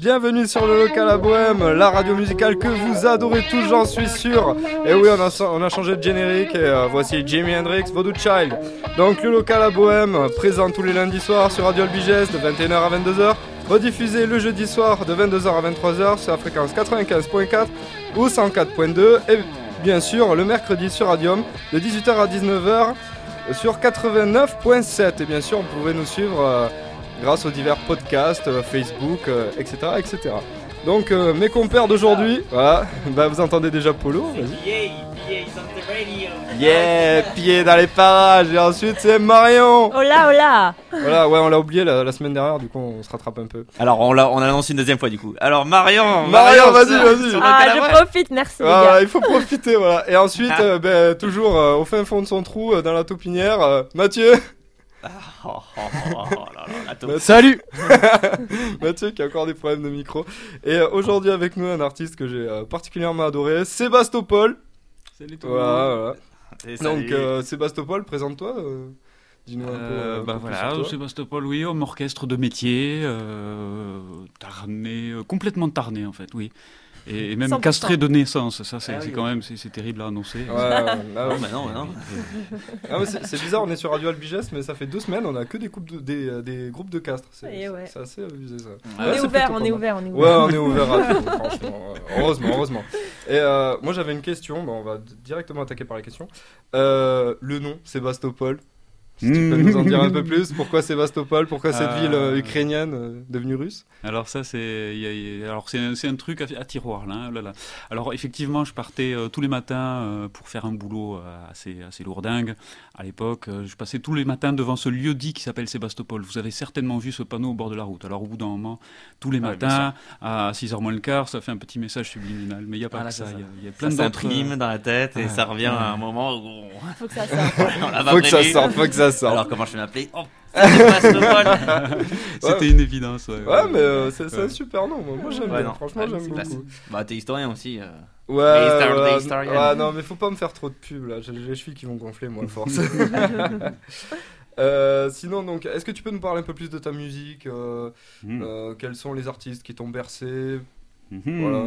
Bienvenue sur le local à Bohème, la radio musicale que vous adorez tous, j'en suis sûr. Et oui, on a, changé de générique et euh, voici Jimi Hendrix, Voodoo Child. Donc le local à Bohème, présent tous les lundis soirs sur Radio Albigès de 21h à 22h, rediffusé le jeudi soir de 22h à 23h sur la fréquence 95.4 ou 104.2 et bien sûr le mercredi sur Radium de 18h à 19h sur 89.7 et bien sûr vous pouvez nous suivre euh, grâce aux divers podcasts, euh, Facebook, etc., etc. Donc mes compères d'aujourd'hui, voilà, bah, vous entendez déjà Polo. Yeah, pied dans les parages. Et ensuite, c'est Marion. Hola, hola. Voilà, ouais, on l'a oublié la, semaine dernière, du coup, on se rattrape un peu. Alors, on l'a, on a annoncé une deuxième fois, du coup. Alors, Marion. Marion, vas-y, vas-y. Ah, je profite, merci. Ah, il faut profiter, voilà. Et ensuite, ah. euh, ben, toujours euh, au fin fond de son trou, euh, dans la taupinière, Mathieu. Salut Mathieu qui a encore des problèmes de micro. Et aujourd'hui avec nous un artiste que j'ai particulièrement adoré, Sébastopol. Salut tout le monde. Donc, euh, Sébastopol, présente-toi. Euh, dis-nous un peu. Euh, bah voilà, Sébastopol, oui, homme orchestre de métier, tarné, complètement tarné en fait, oui. Et, même castré de naissance, ça c'est ah quand même c'est terrible à annoncer. Ouais, ouais, non, mais non, non. ah, c'est bizarre, on est sur Radio Albigès, mais ça fait deux semaines, on a que des, de, des, des, groupes de castres. C'est assez abusé ça. on, est ouvert, on est ouvert, on est ouvert, Ouais, on est ouvert à tout, franchement. Heureusement, heureusement. Et euh, moi j'avais une question, on va directement attaquer par la question. Euh, le nom, Sébastopol, si tu peux nous en dire un peu plus, pourquoi Sébastopol, pourquoi cette ville euh, ukrainienne euh, devenue russe? Alors ça c'est, alors c'est, un, un, truc à, tiroir là, là, là, Alors effectivement, je partais euh, tous les matins pour faire un boulot assez assez lourdingue. À l'époque, je passais tous les matins devant ce lieu dit qui s'appelle Sébastopol. Vous avez certainement vu ce panneau au bord de la route. Alors au bout d'un moment, tous les matins à 6h moins le quart, ça fait un petit message subliminal. Mais il n'y a pas ah, que ça. Il y, a plein ça s'imprime dans la tête et ça revient à un moment où faut que ça sorte. faut que ça sorte, faut que ça alors comment je vais m'appeler oh, C'était une évidence. Ouais, ouais mais euh, c'est un super nom. Moi, j'aime bien. Franchement, j'aime beaucoup. Bah, t'es historien aussi. Euh. Ouais, ouais, ouais, non, mais faut pas me faire trop de pub là. J'ai les chevilles qui vont gonfler, moi, force. euh, sinon, donc, est-ce que tu peux nous parler un peu plus de ta musique euh, hmm. Quels sont les artistes qui t'ont bercé? Hmm. Voilà,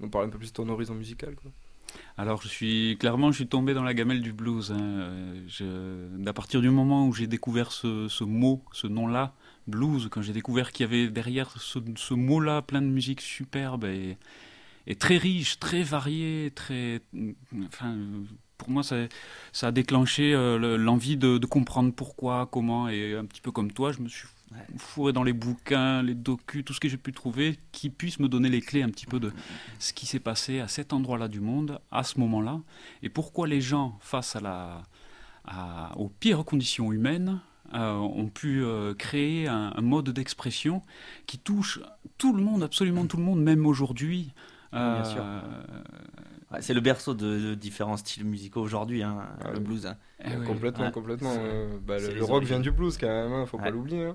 nous parler un peu plus de ton horizon musical, quoi. Alors, je suis clairement, je suis tombé dans la gamelle du blues. Hein. à partir du moment où j'ai découvert ce, mot, ce nom-là, blues, quand j'ai découvert qu'il y avait derrière ce, mot-là plein de musique superbe et, très riche, très variée, très, enfin, pour moi, ça, ça a déclenché euh, l'envie de, comprendre pourquoi, comment, et un petit peu comme toi, je me suis fourré dans les bouquins, les docus, tout ce que j'ai pu trouver, qui puisse me donner les clés un petit peu de ce qui s'est passé à cet endroit-là du monde, à ce moment-là, et pourquoi les gens, face à la, aux pires conditions humaines, euh, ont pu euh, créer un, mode d'expression qui touche tout le monde, absolument tout le monde, même aujourd'hui. Bien Euh, c'est le berceau de, différents styles musicaux aujourd'hui, hein, le blues. Hein. Eh complètement, complètement. Bah, le, rock vient du blues quand même, hein, faut pas l'oublier.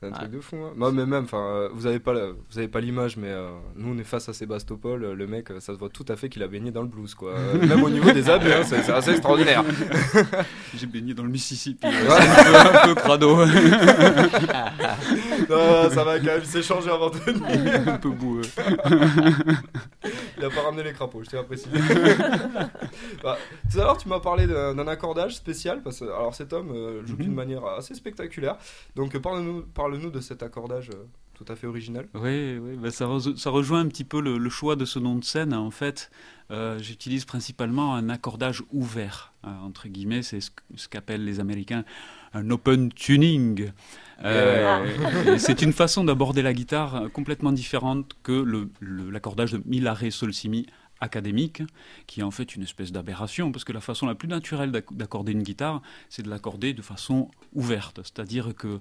C'est un truc de fou. Hein. mais même, enfin, euh, vous avez pas, vous avez pas l'image, mais euh, nous on est face à Sébastopol. Le mec, ça se voit tout à fait qu'il a baigné dans le blues, quoi. même au niveau des habits, hein, c'est assez extraordinaire. J'ai baigné dans le Mississippi. un, peu, crado. non, ça va quand même. Il s'est changé avant de venir. un peu boueux. il a pas ramené les crapauds, je t'ai apprécié. bah, tout à l'heure, tu m'as parlé d'un accordage spécial parce que alors cet homme euh, joue d'une mhm. manière assez spectaculaire. Donc parle-nous, parle-nous de cet accordage euh, tout à fait original. Oui, oui bah, ça, ça, rejoint un petit peu le, choix de ce nom de scène. En fait, euh, j'utilise principalement un accordage ouvert, hein, entre guillemets, c'est ce, qu'appellent les Américains un open tuning. Euh, c'est une façon d'aborder la guitare complètement différente que l'accordage de mi, la, ré, sol, si, mi académique, qui est en fait une espèce d'aberration, parce que la façon la plus naturelle d'accorder une guitare, c'est de l'accorder de façon ouverte, c'est-à-dire que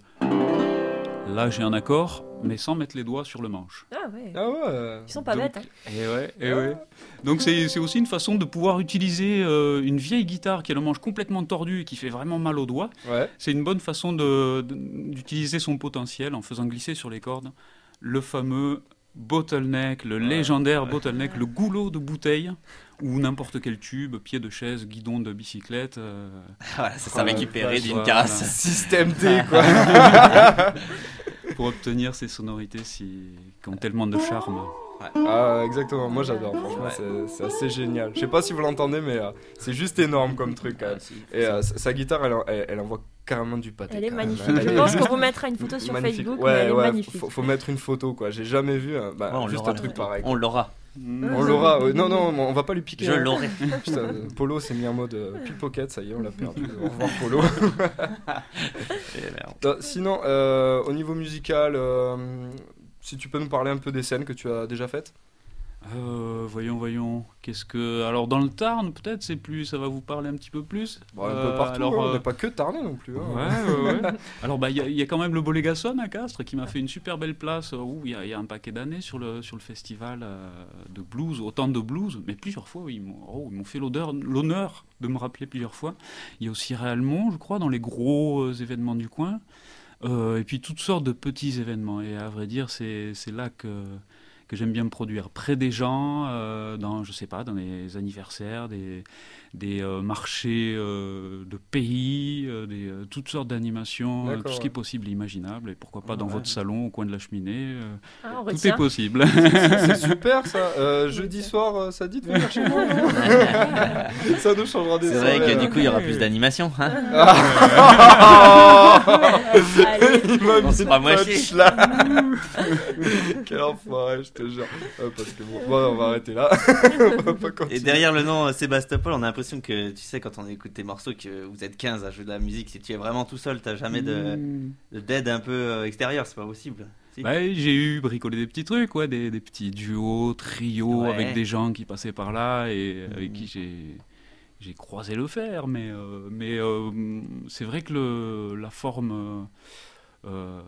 Là, j'ai un accord, mais sans mettre les doigts sur le manche. Ah ouais. Ah ouais. Ils sont pas bêtes. Hein. Et eh ouais, et eh ouais. Donc c'est aussi une façon de pouvoir utiliser euh, une vieille guitare qui a le manche complètement tordu et qui fait vraiment mal aux doigts. Ouais. C'est une bonne façon d'utiliser son potentiel en faisant glisser sur les cordes le fameux bottleneck, le légendaire bottleneck, le goulot de bouteille, ou n'importe quel tube, pied de chaise, guidon de bicyclette. euh, Voilà, ça s'est récupéré d'une voilà. casse. Système D, quoi. pour obtenir ces sonorités si... qui ont tellement de charme. Ah, exactement, moi j'adore, franchement, Ouais. c'est- assez génial. Je sais pas si vous l'entendez, mais euh, c'est juste énorme comme truc. quand même. Ah. Et euh, sa guitare, elle, elle, elle envoie carrément du pâté. Elle est magnifique. Elle Je pense qu'on vous mettra une photo sur magnifique. Facebook, Ouais, mais elle est ouais, magnifique. Faut, faut mettre une photo, quoi. J'ai jamais vu euh, bah, juste un truc pareil. On l'aura. On l'aura, ouais. non, non, on va pas lui piquer. Je hein. l'aurai. Euh, Polo s'est mis en mode euh, pickpocket, ça y est, on l'a perdu. Au revoir, Polo. Eh merde. Euh, Sinon, euh, au niveau musical, euh, si tu peux nous parler un peu des scènes que tu as déjà faites? Euh, voyons, voyons. Qu'est-ce que. Alors, dans le Tarn, peut-être, c'est plus. Ça va vous parler un petit peu plus Bon, Un Euh, peu partout, alors, hein, on euh, n'est pas que Tarnais non plus. hein. Ouais, ouais, ouais. Alors, bah, il y, a- il y a quand même le Bolégason à Castres qui m'a fait une super belle place. euh, où il y, a- il y a un paquet d'années sur le, sur le festival euh, de blues, autant de blues, mais plusieurs fois, oui, ils m'ont oh, ils m'ont fait l'honneur de me rappeler plusieurs fois. Il y a aussi Réalmont, je crois, dans les gros euh, événements du coin. Euh, et puis toutes sortes de petits événements. Et à vrai dire, c'est c'est là que, j'aime bien me produire. Près des gens, euh, dans, je sais pas, dans les anniversaires, des, des euh, marchés euh, de pays, euh, des, euh, toutes sortes d'animations, euh, tout ce qui est possible et imaginable. Et pourquoi pas dans Ouais. votre salon, au coin de la cheminée. euh, Ah, on tout est possible. C'est super ça. Euh, jeudi soir, ça dit de venir chez moi Ça nous changera des C'est vrai que du hein. coup, il y aura plus d'animation. Hein Allez. Il m'a mis pas moi punch, là. Quel enfoiré, je te jure. Ouais, parce que bon, bon, on va arrêter là. on va pas continuer. Et derrière le nom Sébastopol, on a l'impression que, tu sais, quand on écoute tes morceaux, que vous êtes 15 à jouer de la musique. Si tu es vraiment tout seul, t'as jamais de Mm. de- d'aide un peu euh, extérieure, c'est pas possible. Si. Bah, j'ai eu bricolé des petits trucs, ouais, des, des petits duos, trios Ouais. avec des gens qui passaient par là et avec qui j'ai j'ai croisé le fer. Mais, euh, mais euh, c'est vrai que le, la forme euh,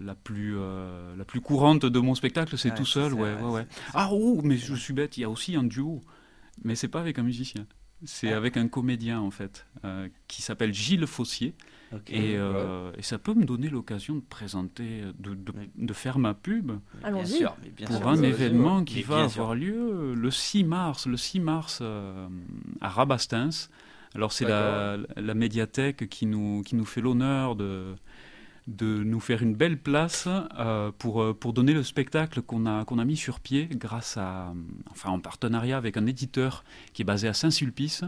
la, plus, euh, la plus courante de mon spectacle, c'est Ouais, tout seul. Ouais, ouais, Ah, oh, mais je suis bête, il y a aussi un duo, mais c'est pas avec un musicien. C'est Ah. avec un comédien en fait, euh, qui s'appelle Gilles Fossier. Et, euh, et ça peut me donner l'occasion de présenter, de, de, Oui. de faire ma pub Bien Allons-y. sûr, mais bien pour sûr. un événement qui va avoir lieu le 6 mars, le 6 mars euh, à Rabastens. Alors c'est la, la médiathèque qui nous, qui nous fait l'honneur de, de nous faire une belle place euh, pour, euh, pour donner le spectacle qu'on a, mis sur pied grâce à, enfin en partenariat avec un éditeur qui est basé à Saint-Sulpice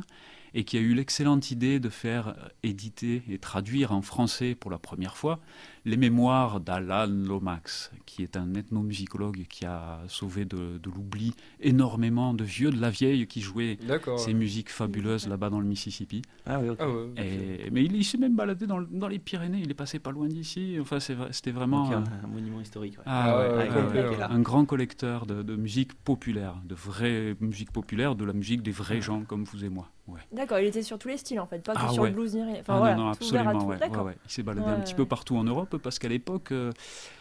et qui a eu l'excellente idée de faire éditer et traduire en français pour la première fois les mémoires d'Alan Lomax, qui est un ethnomusicologue qui a sauvé de, de l'oubli énormément de vieux de la vieille qui jouaient ces musiques fabuleuses là-bas dans le Mississippi. Ah oui. Ah ouais. Et, mais il, il s'est même baladé dans, le- dans les Pyrénées, il est passé pas loin d'ici. Enfin, c'était vraiment euh, un, monument historique. ouais. ah, Ah ouais, ouais, ouais, complet, ouais, ouais. ouais. un grand collecteur de, de musique populaire, de vraie musique populaire, de la musique des vrais gens comme vous et moi. Ouais. D'accord, il était sur tous les styles en fait, pas que Ah sur ouais. le blues ni rien. Enfin Ah voilà, non, non, absolument, tout. ouais, ouais, D'accord. ouais. Il s'est baladé Ouais, un petit peu partout en Europe parce qu'à l'époque, euh,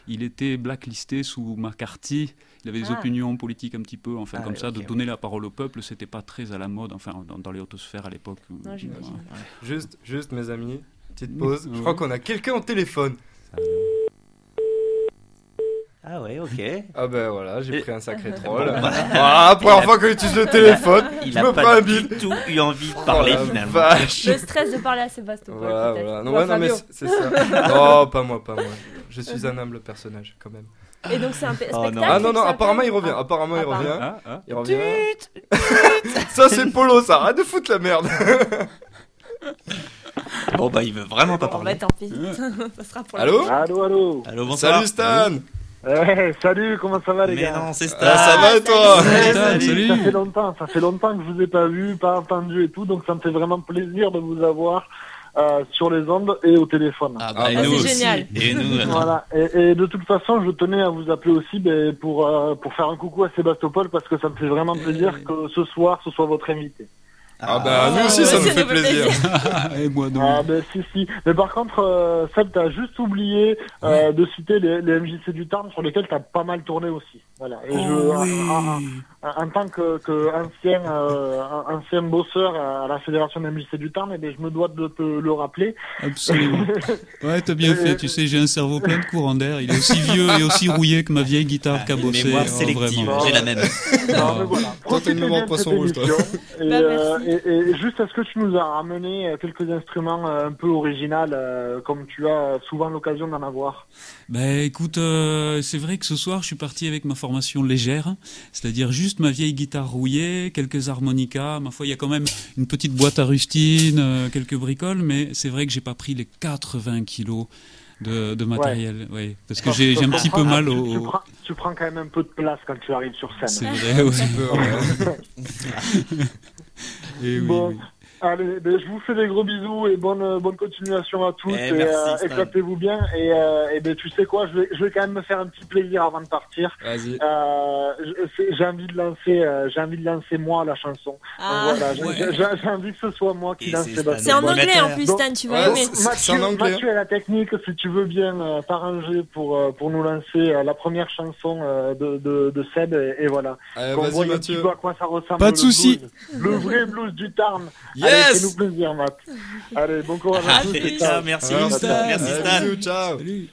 il était blacklisté sous McCarthy. Il avait des Ah. opinions politiques un petit peu, enfin Ah comme ça, de donner la parole au peuple, c'était pas très à la mode, enfin dans, dans les hautes sphères à l'époque. Non, j'imagine. Ouais. Juste, juste, mes amis, petite pause. Je crois qu'on a quelqu'un au téléphone. Ah ouais, ok. Ah ben voilà, j'ai Et- pris un sacré troll. Bon, bah, Voilà, première fois que j'utilise le téléphone. il je a me prends pas un du bide. tout eu envie de parler Oh la finalement. Vache. Le stress de parler à Sébastopol. Voilà. Non, ouais, non, mais c'est ça. Non, pas moi, pas moi. Je suis un humble personnage quand même. Et donc c'est un Oh, non. spectacle. Ah non, non, apparemment il revient. Ah. Apparemment il Ah, revient. Ah, ah. Il revient. Ça c'est Polo, ça. Arrête de foutre la merde. Bon bah il veut vraiment pas Bon, bah parler. tant pis. ça sera pour la Allô Allô, allô Allô, bonsoir. Salut Stan. Ouais, Salut, comment ça va les Mais gars non, c'est Stan. Ah, ça va et toi Salut, salut. salut. Ça fait longtemps, ça fait longtemps que je vous ai pas vu, pas entendu et tout, donc ça me fait vraiment plaisir de vous avoir euh, sur les ondes et au téléphone. Ah Ah, bah, et bah, nous c'est aussi. génial. Et nous. Voilà. Et, et de toute façon, je tenais à vous appeler aussi ben, pour euh, pour faire un coucou à Sébastopol parce que ça me fait vraiment plaisir que ce soir ce soit votre invité. Ah bah nous aussi Ah, ça nous ça fait nous fait plaisir. et moi non. Ah ben si si. Mais par contre, euh, Seb, t'as juste oublié euh, de citer les, les MJC du Tarn sur lesquels t'as pas mal tourné aussi. Voilà. Et Oh je, oui. En tant que, que ancien, euh, ancien bosseur à la Fédération des musiciens du Tarn, eh bien, je me dois de te le rappeler. Absolument. Ouais, t'as bien fait. Tu sais, j'ai un cerveau plein de courants d'air. Il est aussi vieux et aussi rouillé que ma vieille guitare Ah, cabossée. mémoire Oh, sélective, vraiment. j'ai la même. Non, mais voilà. Mémoire poisson rouge, toi. Et, Bah, euh, et, et juste, est-ce que tu nous as ramené euh, quelques instruments un peu originaux, euh, comme tu as souvent l'occasion d'en avoir? Ben écoute, euh, c'est vrai que ce soir je suis parti avec ma formation légère, c'est-à-dire juste ma vieille guitare rouillée, quelques harmonicas. Ma foi, il y a quand même une petite boîte à rustine, euh, quelques bricoles, mais c'est vrai que j'ai pas pris les 80 kilos de, de matériel, ouais. parce que j'ai un petit peu mal tu, au. tu, prends, tu prends quand même un peu de place quand tu arrives sur C'est scène. vrai, ouais. peu, ouais. Et oui, Bon. oui. Allez, ben, je vous fais des gros bisous et bonne, euh, bonne continuation à tous. Eh, et, merci, euh, éclatez-vous bien. Et, euh, et ben, tu sais quoi, je vais, je vais quand même me faire un petit plaisir avant de partir. Vas-y. Euh, j'ai envie de lancer, euh, j'ai envie de lancer moi la chanson. Ah. voilà, j'ai- ouais. j'ai j'ai envie que ce soit moi qui Et lance c'est. C'est en Bon, anglais en plus, Stan, tu Ouais, vas aimer. c'est- c'est en Mathieu, anglais. Mathieu et la technique, si tu veux bien euh, t'arranger pour, euh, pour nous lancer euh, la première chanson euh, de, de, de Seb, et, et voilà. Allez, Qu'on voit vas-y, un petit Mathieu. peu à quoi ça ressemble. Pas de souci. blues. Le vrai blues du Tarn. Yes fais-nous plaisir, Matt. Allez, bon courage à Ah, tous. ciao. ça, merci. Stan. Merci Allez, Stan. bisous, ciao. Salut.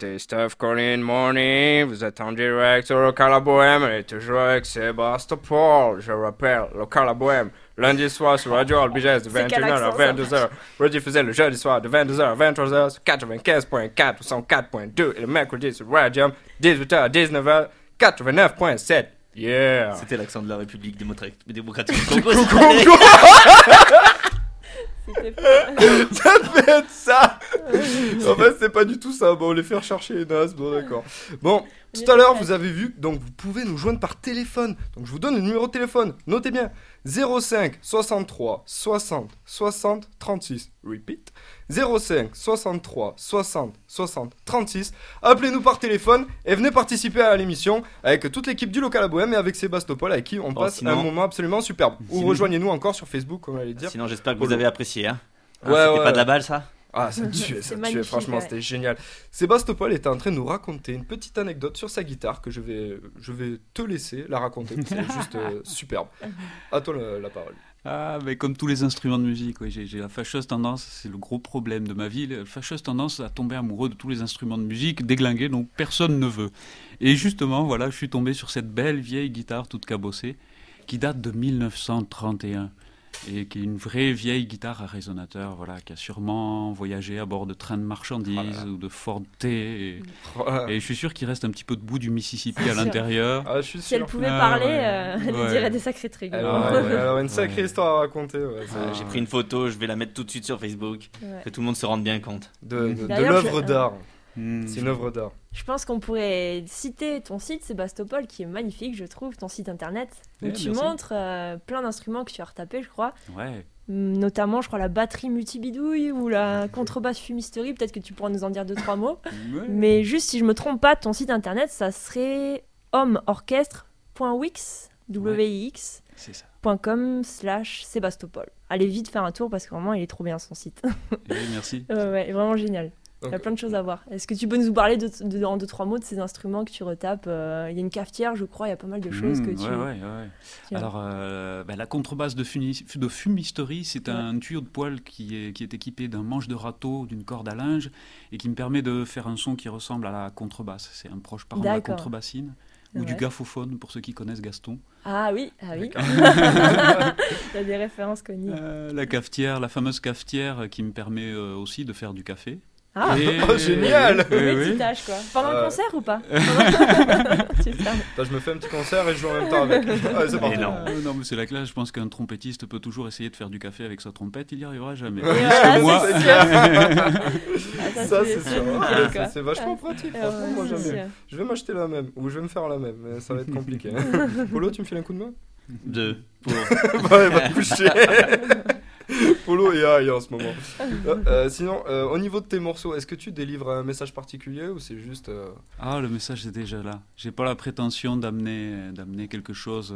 C'était Steph Collin Morning, vous êtes en direct sur Local à Bohème, et toujours avec Sébastopol, je rappelle, Local à Bohème, lundi soir sur Radio Albigès de C'est quel 21h à accent, ça? 22h, rediffusé le jeudi soir de 22h à 23h sur 95.4 ou 104.2 et le mercredi sur Radium, 18h à 19h, 89.7. Yeah! C'était l'accent de la République démocratique démocratique du Congo. Ça peut être ça En fait, c'est pas du tout ça. Bon, on les fait rechercher les nazes, bon, d'accord. Bon, On tout à l'heure, vous avez vu, donc vous pouvez nous joindre par téléphone. Donc je vous donne le numéro de téléphone. Notez bien 05 63 60 60 36. Repeat 05 63 60 60 36. Appelez-nous par téléphone et venez participer à l'émission avec toute l'équipe du local à Bohème et avec Sébastopol avec qui on passe sinon- un moment absolument superbe. Ou rejoignez-nous encore sur Facebook, comme on allait dire. Sinon, j'espère que vous avez apprécié. Hein. Hein, Ouais, C'était ouais. pas de la balle, ça? Ah, ça tuait, C'est ça tuait, franchement, ouais. c'était génial. Sébastopol était en train de nous raconter une petite anecdote sur sa guitare que je vais, je vais te laisser la raconter. C'est juste euh, superbe. À toi la, la parole. Ah, mais comme tous les instruments de musique, oui, j'ai la fâcheuse tendance, c'est le gros problème de ma vie, la fâcheuse tendance à tomber amoureux de tous les instruments de musique déglingués, donc personne ne veut. Et justement, voilà, je suis tombé sur cette belle vieille guitare toute cabossée, qui date de 1931, et qui est une vraie vieille guitare à résonateur, voilà, qui a sûrement voyagé à bord de trains de marchandises Ah là. ou de Ford T, et, Oh, et je suis sûr qu'il reste un petit peu de bout du Mississippi à l'intérieur. Ah, Si elle pouvait Ah, parler, ouais. euh, elle Ouais. dirait des sacrés trucs. Elle aurait, ouais. une sacrée Ouais. histoire à raconter. Euh, J'ai pris une photo, je vais la mettre tout de suite sur Facebook, Ouais. que tout le monde se rende bien compte. De, de, de D'ailleurs, l'œuvre je- d'art. Hmm. C'est une œuvre d'art. Je pense qu'on pourrait citer ton site Sébastopol qui est magnifique, je trouve, ton site internet où Eh, tu merci. montres euh, plein d'instruments que tu as retapés, je crois. Ouais. Hum, Notamment, je crois, la batterie multibidouille ou la contrebasse fumisterie. Peut-être que tu pourras nous en dire deux, trois mots. Ouais. Mais juste, si je me trompe pas, ton site internet, ça serait homme-orchestre.wix, W-I-X, C'est ça. .com slash Sébastopol. Allez vite faire un tour parce que vraiment, il est trop bien son site. Eh, merci. ouais, ouais, vraiment génial. Il y a plein de choses à voir. Est-ce que tu peux nous parler de, de- en deux, trois mots de ces instruments que tu retapes Euh, Il y a une cafetière, je crois, il y a pas mal de choses Mmh, que tu... ouais, ouais, ouais. tu. Alors, euh, bah, la contrebasse de, funi- de fumisterie, c'est un tuyau de poêle qui est, qui est équipé d'un manche de râteau, d'une corde à linge, et qui me permet de faire un son qui ressemble à la contrebasse. C'est un proche parent de la contrebassine, ou du gaffophone, pour ceux qui connaissent Gaston. Ah oui, ah oui. Il y a des références connues. Euh, la cafetière, la fameuse cafetière qui me permet euh, aussi de faire du café. Ah, Et- Oh, génial Oui, oui, oui. petite tâche, quoi. Pendant Euh. le concert ou pas. Attends, je me fais un petit concert et je joue en même temps avec. C'est parti. Non. Euh, non, mais c'est la classe. Je pense qu'un trompettiste peut toujours essayer de faire du café avec sa trompette. Il y arrivera jamais. Moi, c'est sûr. Ça, Ah, c'est sûr. Ah, c'est- vachement pratique. Ah, Franchement, ouais, moi, sûr. Je vais m'acheter la même, ou je vais me faire la même, mais ça va être compliqué. Polo, tu me files un coup de main? Deux. Pour... Ouais, il va te coucher. Polo est high en ce moment. Euh, euh, sinon, euh, au niveau de tes morceaux, est-ce que tu délivres un message particulier ou c'est juste. euh, Ah, le message est déjà là. J'ai pas la prétention d'amener, d'amener quelque chose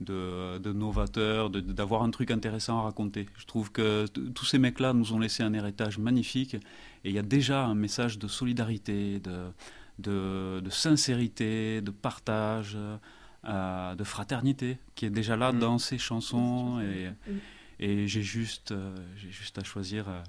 de, de novateur, de- d'avoir un truc intéressant à raconter. Je trouve que tous ces mecs-là nous ont laissé un héritage magnifique et il y a déjà un message de solidarité, de, de, de sincérité, de partage, euh, de fraternité qui est déjà là Mm. dans ces chansons et, Mm. Et j'ai juste, euh, j'ai juste à choisir. euh,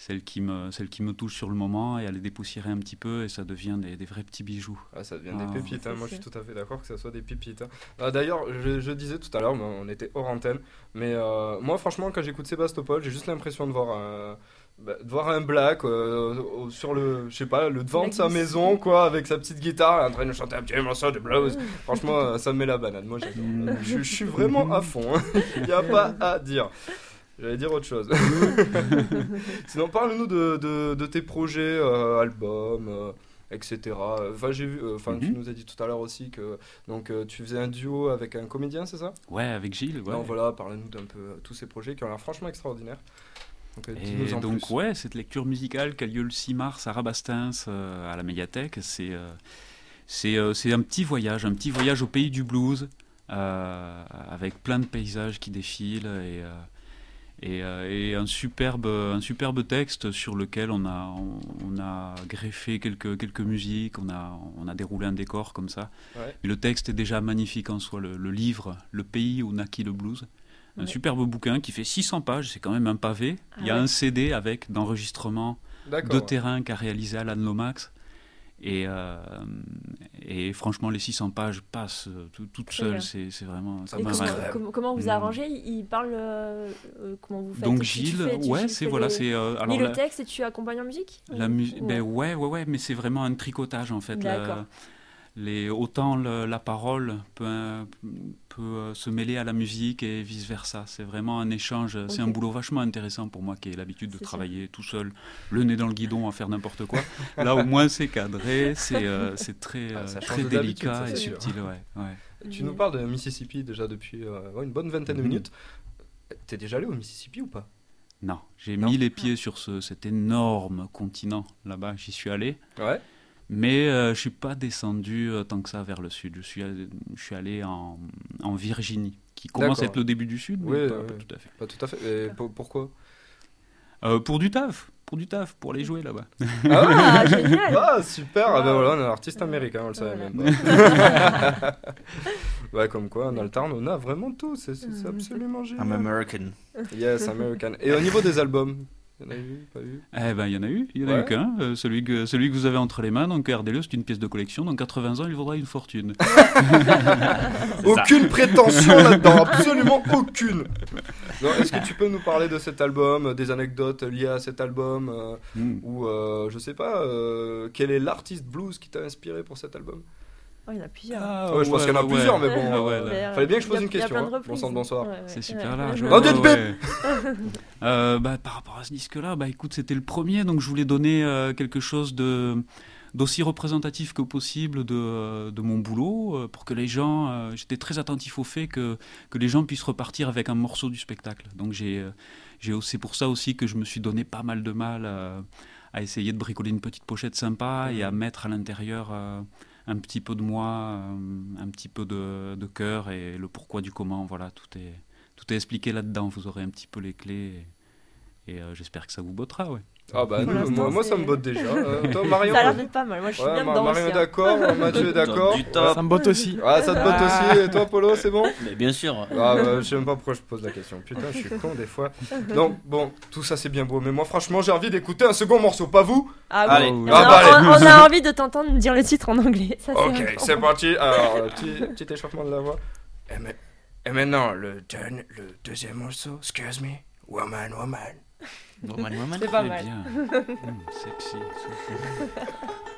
celle qui, me, celle qui me touche sur le moment et à les dépoussiérer un petit peu et ça devient des, des vrais petits bijoux. Ah, ça devient Ah. des pépites, hein. Moi je suis tout à fait d'accord que ça soit des pépites. hein. Ah, D'ailleurs, je, je disais tout à l'heure, on était hors antenne, mais euh, moi franchement, quand j'écoute Sébastopol, j'ai juste l'impression de voir un. Bah, de voir un black euh, sur le je sais pas le devant de sa maison quoi avec sa petite guitare en train de chanter un petit morceau de blues franchement euh, ça me met la banane moi j'adore Mm. je, je suis vraiment à fond il n'y a pas à dire j'allais dire autre chose sinon parle-nous de, de, de tes projets euh, albums euh, etc. Enfin, j'ai vu, euh, enfin, tu Mhm. nous as dit tout à l'heure aussi que donc euh, tu faisais un duo avec un comédien, c'est ça? Ouais, avec Gilles. Ouais. Non, voilà, parle-nous d'un peu euh, tous ces projets qui ont l'air franchement extraordinaires. Euh, Et donc, plus. ouais, cette lecture musicale qui a lieu le 6 mars à Rabastens, euh, à la médiathèque, c'est euh, c'est euh, c'est un petit voyage, un petit voyage au pays du blues, avec plein de paysages qui défilent et, et, et un, superbe, un superbe texte sur lequel on a, on, on a greffé quelques, quelques musiques, on a, on a déroulé un décor comme ça. Ouais. Et le texte est déjà magnifique en soi, le, le livre Le pays où naquit le blues. Un Ouais. superbe bouquin qui fait 600 pages, c'est quand même un pavé. Ah Il y a ouais. un CD avec d'enregistrement de terrain qu'a réalisé Alan Lomax. Et, euh, et franchement, les 600 pages passent euh, tout- toutes seules. C'est vraiment. ça Et m'a- comment, comment- comment vous Mm. arrangez? Il parle. euh, comment vous faites? Donc tu Gilles, fais- tu- ouais, c'est voilà, c'est euh, alors le texte et tu accompagnes en musique? La ou- Ben ouais, ouais, ouais, mais c'est vraiment un tricotage en fait. D'accord. Les, autant le- la parole peut, euh, peut se mêler à la musique et vice versa. C'est vraiment un échange. C'est un boulot vachement intéressant pour moi qui ai l'habitude de sûr. travailler tout seul, le nez dans le guidon à faire n'importe quoi. Là au moins c'est cadré, c'est euh, très, Ah, euh, très délicat ça, et subtil. Ouais, ouais. Tu nous parles de Mississippi déjà depuis euh, une bonne vingtaine de Mhm. minutes. T'es déjà allé au Mississippi ou pas? Non, j'ai mis les pieds sur ce, cet énorme continent là-bas. J'y suis allé. Ouais. Mais euh, je suis pas descendu euh, tant que ça vers le sud. Je suis allé, je suis allé en, en Virginie, qui commence à être le début du sud, mais Oui, pas, oui. pas tout à fait. Pas tout à fait. Et pour- pourquoi? Euh, pour du taf, pour du taf, pour les jouer là-bas. Ah, génial Ah, super Ah ben voilà, on est un artiste américain, on le savait même pas. ouais, comme quoi, en Altarn, on a vraiment tout, c'est absolument I'm génial. American. Yes, American. Et au niveau des albums, y en a eu, pas eu? Eh ben, il y en a eu, il y en a Ouais. eu qu'un, euh, celui, que, celui que vous avez entre les mains. Donc, gardez-le, c'est une pièce de collection. Dans 80 ans, il vaudra une fortune. Aucune prétention là-dedans, absolument aucune. Est-ce que tu peux nous parler de cet album, euh, des anecdotes liées à cet album, euh, Hmm. ou euh, je sais pas, euh, quel est l'artiste blues qui t'a inspiré pour cet album? Oh, il y en a plusieurs. Ah, Ouais, je pense qu'il y en a plusieurs, mais bon, Ah ouais, euh, fallait bien que je pose une question, hein. reprises. Bon sang, bonsoir. Ouais, ouais, C'est ouais. super Ouais. large. Oh, d'une ouais. Euh, bah, par rapport à ce disque-là, bah, écoute, c'était le premier, donc je voulais donner euh, quelque chose de d'aussi représentatif que possible de, euh, de mon boulot euh, pour que les gens euh, j'étais très attentif au fait que, que les gens puissent repartir avec un morceau du spectacle donc j'ai euh, j'ai aussi- c'est pour ça aussi que je me suis donné pas mal de mal euh, à essayer de bricoler une petite pochette sympa et à mettre à l'intérieur euh, un petit peu de moi euh, un petit peu de, cœur et le pourquoi du comment voilà tout est tout est expliqué là-dedans, vous aurez un petit peu les clés et, et, euh, j'espère que ça vous bottera. Ouais. Ah bah nous, moi, moi, ça me botte déjà. Euh, toi Marion Ça a l'air d'être pas mal. Moi, je suis Ouais, bien dedans Marion hein. d'accord, Mathieu est d'accord. Ça me botte aussi. Ah ça te botte Ah. aussi, et toi Polo c'est bon Mais bien sûr. Ah bah, je sais même pas pourquoi je pose la question. Putain, je suis con des fois. Donc bon, tout ça c'est bien beau, mais moi franchement j'ai envie d'écouter un second morceau, pas vous Ah oui. Allez. Et on, Ah a, bah, allez. on- on a envie de t'entendre dire le titre en anglais. Ça, Ok, c'est parti. Alors, euh, petit, petit échauffement de la voix. Et, ma- et maintenant, le deuxième morceau. Excuse me. Woman, woman. Woman, woman. C'est pas Très mal. bien. Hum, sexy. sexy.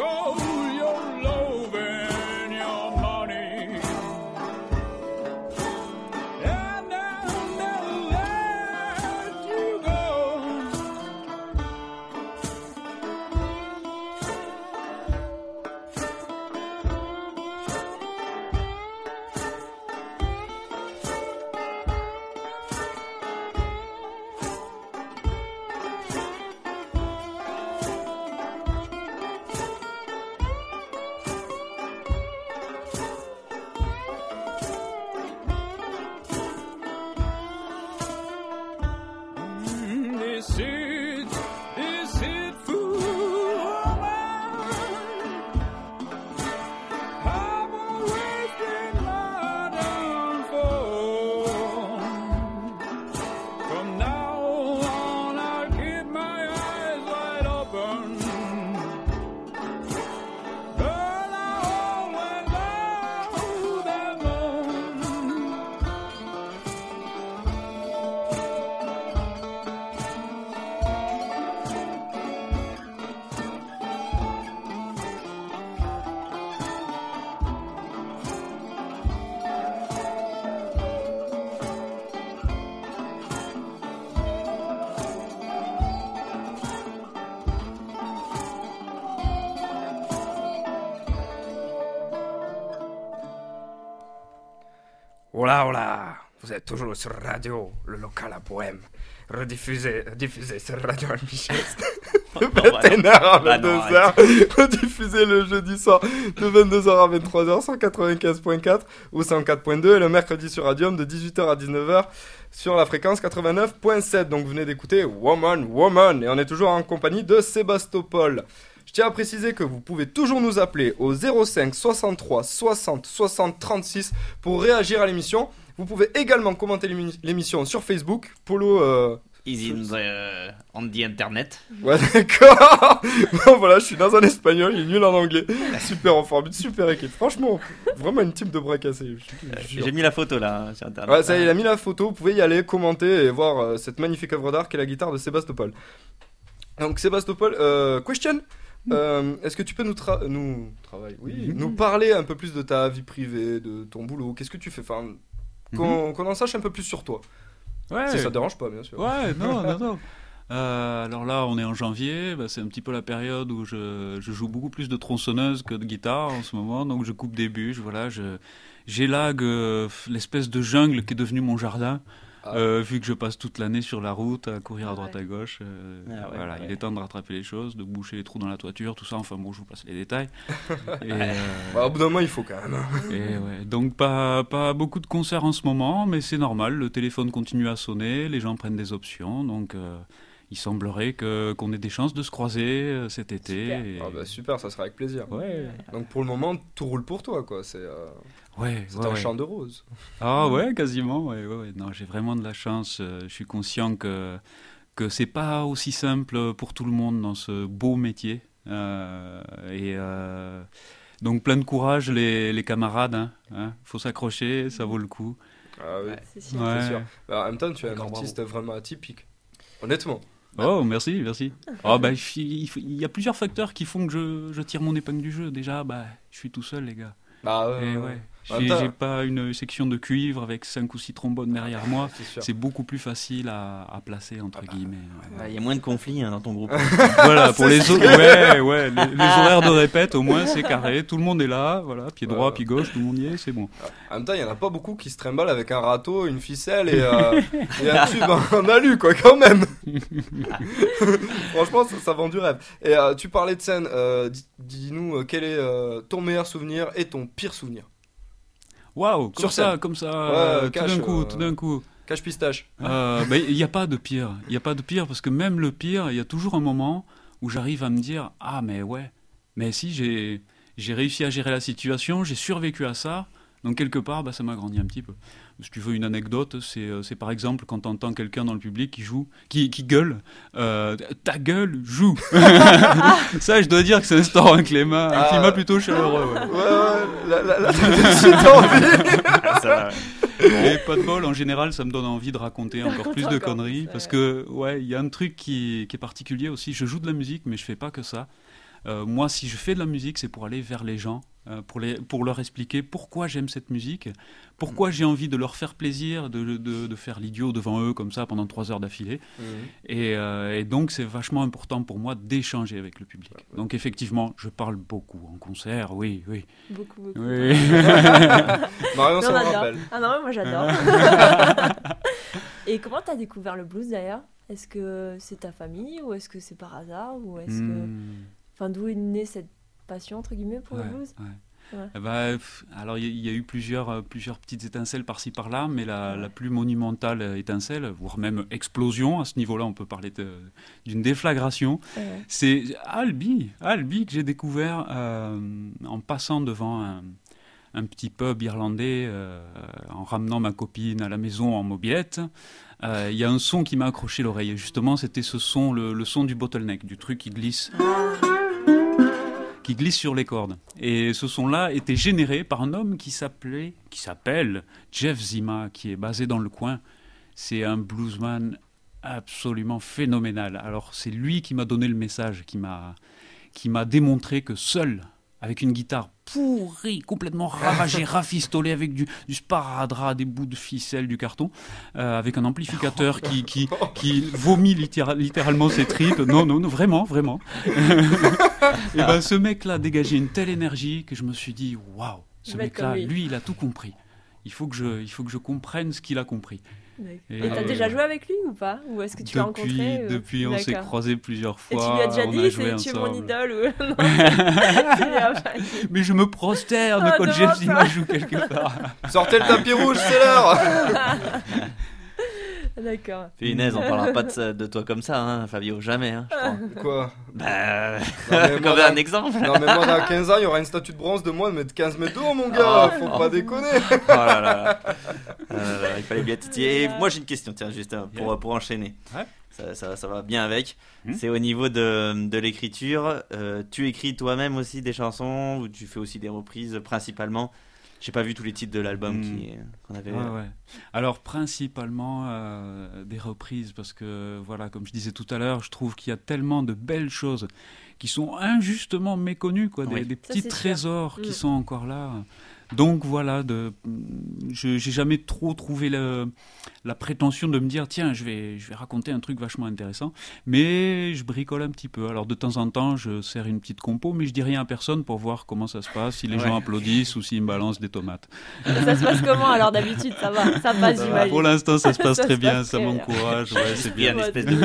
go. Vous êtes toujours sur Radio, le local à Bohème. Rediffusé, diffusé sur Radio Almichès. De bah non. 21h à Bah non, 22h. Rediffusé le jeudi soir de 22h à 23h sur 95.4 ou 104.2 et le mercredi sur Radium de 18h à 19h sur la fréquence 89.7. Donc vous venez d'écouter Woman, Woman et on est toujours en compagnie de Sébastopol. Je tiens à préciser que vous pouvez toujours nous appeler au 05 63 60 60 36 pour réagir à l'émission. Vous pouvez également commenter l'émi- l'émission sur Facebook. Polo. euh, Is in the, on the internet. Ouais, d'accord. bon, voilà, je suis dans un espagnol, il est nul en anglais. Super en forme, super équipe. Franchement, vraiment une team de bras cassés. jure. J'ai mis la photo là sur internet. Ouais, ça y est, il a mis la photo. Vous pouvez y aller, commenter et voir euh, cette magnifique œuvre d'art qu'est la guitare de Sébastopol. Donc, Sébastopol, euh, question? Euh, Est-ce que tu peux nous, tra- nous Oui, nous parler un peu plus de ta vie privée, de ton boulot? Qu'est-ce que tu fais? Enfin, qu'on qu'on en sache un peu plus sur toi. Ouais. Si ça te dérange pas, bien sûr. Ouais, non, non, non. Euh, alors là, on est en janvier, bah, c'est un petit peu la période où je, je joue beaucoup plus de tronçonneuse que de guitare en ce moment, donc je coupe des bûches, voilà, j'élague euh, l'espèce de jungle qui est devenu mon jardin, Ah. euh, vu que je passe toute l'année sur la route à courir à droite Ouais. à gauche. euh, Ah ouais, voilà, ouais. il est temps de rattraper les choses, de boucher les trous dans la toiture, tout ça. Enfin bon, je vous passe les détails. Et, euh, Bah, au bout d'un moment, il faut quand même. hein. et ouais, donc pas, pas beaucoup de concerts en ce moment, mais c'est normal, le téléphone continue à sonner, les gens prennent des options, donc euh, il semblerait que, qu'on ait des chances de se croiser cet été. Super. et- Ah bah super, ça sera avec plaisir. Ouais, Donc pour le moment, tout roule pour toi, quoi. C'est euh, ouais, c'est ouais, un ouais. champ de roses. Ah ouais, quasiment, ouais, ouais, ouais. Non, j'ai vraiment de la chance, euh, je suis conscient que, que c'est pas aussi simple pour tout le monde dans ce beau métier. euh, et euh, donc plein de courage les, les camarades, hein, hein. faut s'accrocher, ça vaut le coup. Ah oui. C'est sûr. Sûr. Bah, en même temps, tu es un artiste vraiment atypique. Honnêtement. Oh, merci, merci. Oh, bah, il, y a plusieurs facteurs qui font que je, je tire mon épingle du jeu. Déjà, bah, je suis tout seul, les gars. Bah Et ouais. J'ai pas une section de cuivre avec 5 ou 6 trombones derrière moi. C'est beaucoup plus facile à, à placer, entre guillemets. ouais. Ouais, Il y a moins de conflits hein, dans ton groupe. Voilà, pour les autres, ouais, ouais, les, les horaires de répète, au moins, c'est carré. Tout le monde est là, voilà, pied droit, Ouais. pied gauche, tout le monde y est, c'est bon. En même temps, il y en a pas beaucoup qui se trimballent avec un râteau, une ficelle et, euh, et un tube en, alu, quoi, quand même. Franchement, ça, ça vend du rêve. Et euh, tu parlais de scène. euh, dis- Dis-nous quel est euh, ton meilleur souvenir et ton pire souvenir? Waouh, comme Sur ça, comme ça, Ouais, euh, tout cache, d'un coup, euh, tout d'un coup. Cache pistache. Euh, Il n'y a pas de pire. Il n'y a pas de pire parce que même le pire, il y a toujours un moment où j'arrive à me dire Ah, mais ouais, mais si j'ai j'ai réussi à gérer la situation, j'ai survécu à ça, donc quelque part, bah, ça m'a grandi un petit peu. Si tu veux une anecdote, c'est euh, c'est par exemple quand tu entends quelqu'un dans le public qui joue, qui, qui gueule euh, Ta gueule, joue Ça, je dois dire que ça instaure un climat, un Ah. climat plutôt chaleureux. ouais. Ouais, ouais, là, là, là, j'ai envie. Ah, ça va, ouais. Et pas de bol, en général, ça me donne envie de raconter encore plus de encore conneries. Parce que, ouais, il y a un truc qui, qui est particulier aussi. Je joue de la musique, mais je fais pas que ça. Euh, moi, si je fais de la musique, c'est pour aller vers les gens, pour, les, pour leur expliquer pourquoi j'aime cette musique, pourquoi j'ai envie de leur faire plaisir, de, de, de faire l'idiot devant eux comme ça pendant trois heures d'affilée. Et, euh, et donc, c'est vachement important pour moi d'échanger avec le public. Donc, effectivement, je parle beaucoup en concert, oui, oui. Beaucoup, beaucoup. oui. Marion, Mais ça rappelle. Ah non, moi j'adore. Et comment t'as découvert le blues d'ailleurs? Est-ce que c'est ta famille ou est-ce que c'est par hasard ou est-ce que Hmm. enfin d'où est née cette passion entre guillemets pour Ouais, le blues ouais. Eh ben, alors il y, a- il y a eu plusieurs, euh, plusieurs petites étincelles par-ci par-là, mais la, la plus monumentale euh, étincelle, voire même explosion, à ce niveau-là on peut parler d'une déflagration, c'est Albi, Albi que j'ai découvert euh, en passant devant un, un petit pub irlandais, euh, en ramenant ma copine à la maison en mobilette. Euh, Il y a un son qui m'a accroché l'oreille. Et Justement, c'était ce son, le, le son du bottleneck, du truc qui glisse qui glisse sur les cordes. Et ce son-là était généré par un homme qui s'appelait, qui s'appelle Jeff Zima, qui est basé dans le coin. C'est un bluesman absolument phénoménal. Alors c'est lui qui m'a donné le message, qui m'a, qui m'a démontré que seul, avec une guitare pourrie, complètement ravagée, rafistolée avec du, du sparadrap, des bouts de ficelle, du carton, euh, avec un amplificateur qui, qui, qui vomit littéra- littéralement ses tripes. Non, non, non, vraiment, vraiment. Et ben ce mec-là dégageait une telle énergie que je me suis dit waouh, ce mec-là, lui, il a tout compris. Il faut que je, il faut que je comprenne ce qu'il a compris. Et- Et t'as déjà joué avec lui ou pas Ou est-ce que tu l'as depuis, rencontré euh depuis, on s'est croisés plusieurs Et fois. tu lui as déjà dit, c'est tu es mon idole ou non. Mais je me prosterne Ah, quand Jeff. Zima joue quelque part. Sortez le tapis rouge, c'est l'heure D'accord. Puis Inès, on parlera pas de, toi comme ça, hein, Fabio, jamais. Hein, je crois. Quoi? Bah, comme un exemple. Non mais moi dans 15 ans il y aura une statue de bronze de moi de mettre 15 mètres de haut mon gars, Ah. faut pas déconner Oh là là. Euh, là il fallait bien titiller. Et moi j'ai une question, tiens, juste euh, pour, pour enchaîner. Ouais. Ça, ça, ça va bien avec. Hmm. C'est au niveau de, de l'écriture. Euh, tu écris toi-même aussi des chansons ou tu fais aussi des reprises principalement? J'ai pas vu tous les titres de l'album Hmm. qui- qu'on avait. Ouais, ouais. Alors principalement euh, des reprises parce que voilà, comme je disais tout à l'heure, je trouve qu'il y a tellement de belles choses qui sont injustement méconnues, quoi, des, Oui. des Ça, petits sûr. trésors qui Mm. sont encore là. Donc voilà, de, je j'ai jamais trop trouvé le- la prétention de me dire tiens, je vais, je vais raconter un truc vachement intéressant, mais je bricole un petit peu. Alors de temps en temps, je sers une petite compo, mais je dis rien à personne pour voir comment ça se passe, si les Ouais. gens applaudissent ou s'ils me balancent des tomates. Ça se passe comment alors d'habitude? Ça va, ça passe, j'imagine. Pour l'instant, ça se passe Ça très se bien, passe ça très m'encourage, ouais, c'est bien. une espèce de.